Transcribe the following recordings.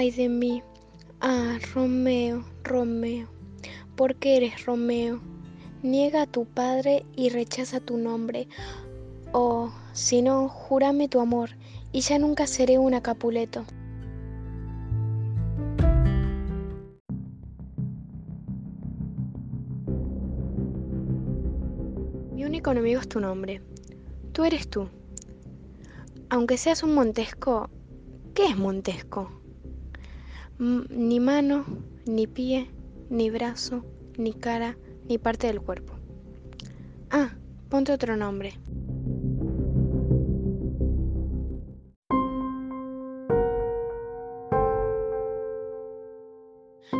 Ay de mí. Ah, Romeo, Romeo. ¿Por qué eres Romeo? Niega a tu padre y rechaza tu nombre. O, si no, júrame tu amor, y ya nunca seré una Capuleto. Mi único enemigo es tu nombre. Tú eres tú. Aunque seas un Montesco, ¿qué es Montesco? Ni mano, ni pie, ni brazo, ni cara, ni parte del cuerpo. Ah, ponte otro nombre.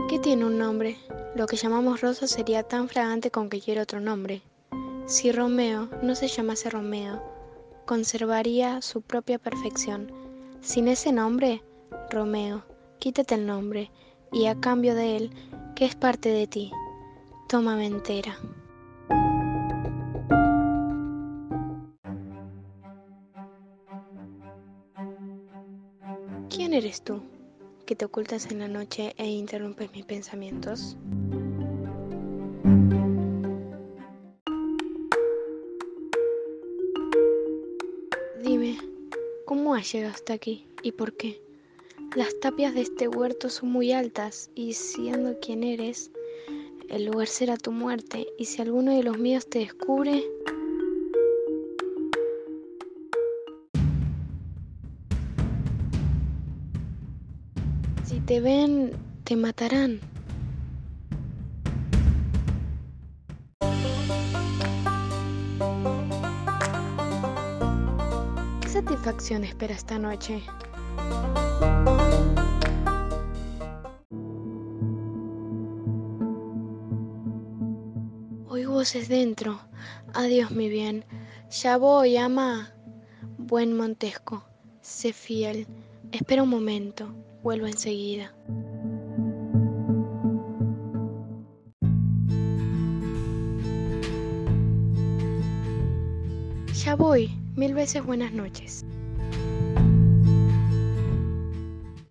¿Qué tiene un nombre? Lo que llamamos rosa sería tan fragante con que quiere otro nombre. Si Romeo no se llamase Romeo, conservaría su propia perfección. Sin ese nombre, Romeo, quítate el nombre, y a cambio de él, que es parte de ti, tómame entera. ¿Quién eres tú, que te ocultas en la noche e interrumpes mis pensamientos? Dime, ¿cómo has llegado hasta aquí y por qué? Las tapias de este huerto son muy altas y siendo quien eres, el lugar será tu muerte y si alguno de los míos te descubre... Si te ven, te matarán. satisfacción espera esta noche? Oigo voces dentro. Adiós, mi bien. Ya voy, ama. Buen Montesco, sé fiel. Espera un momento. Vuelvo enseguida. Ya voy. Mil veces buenas noches.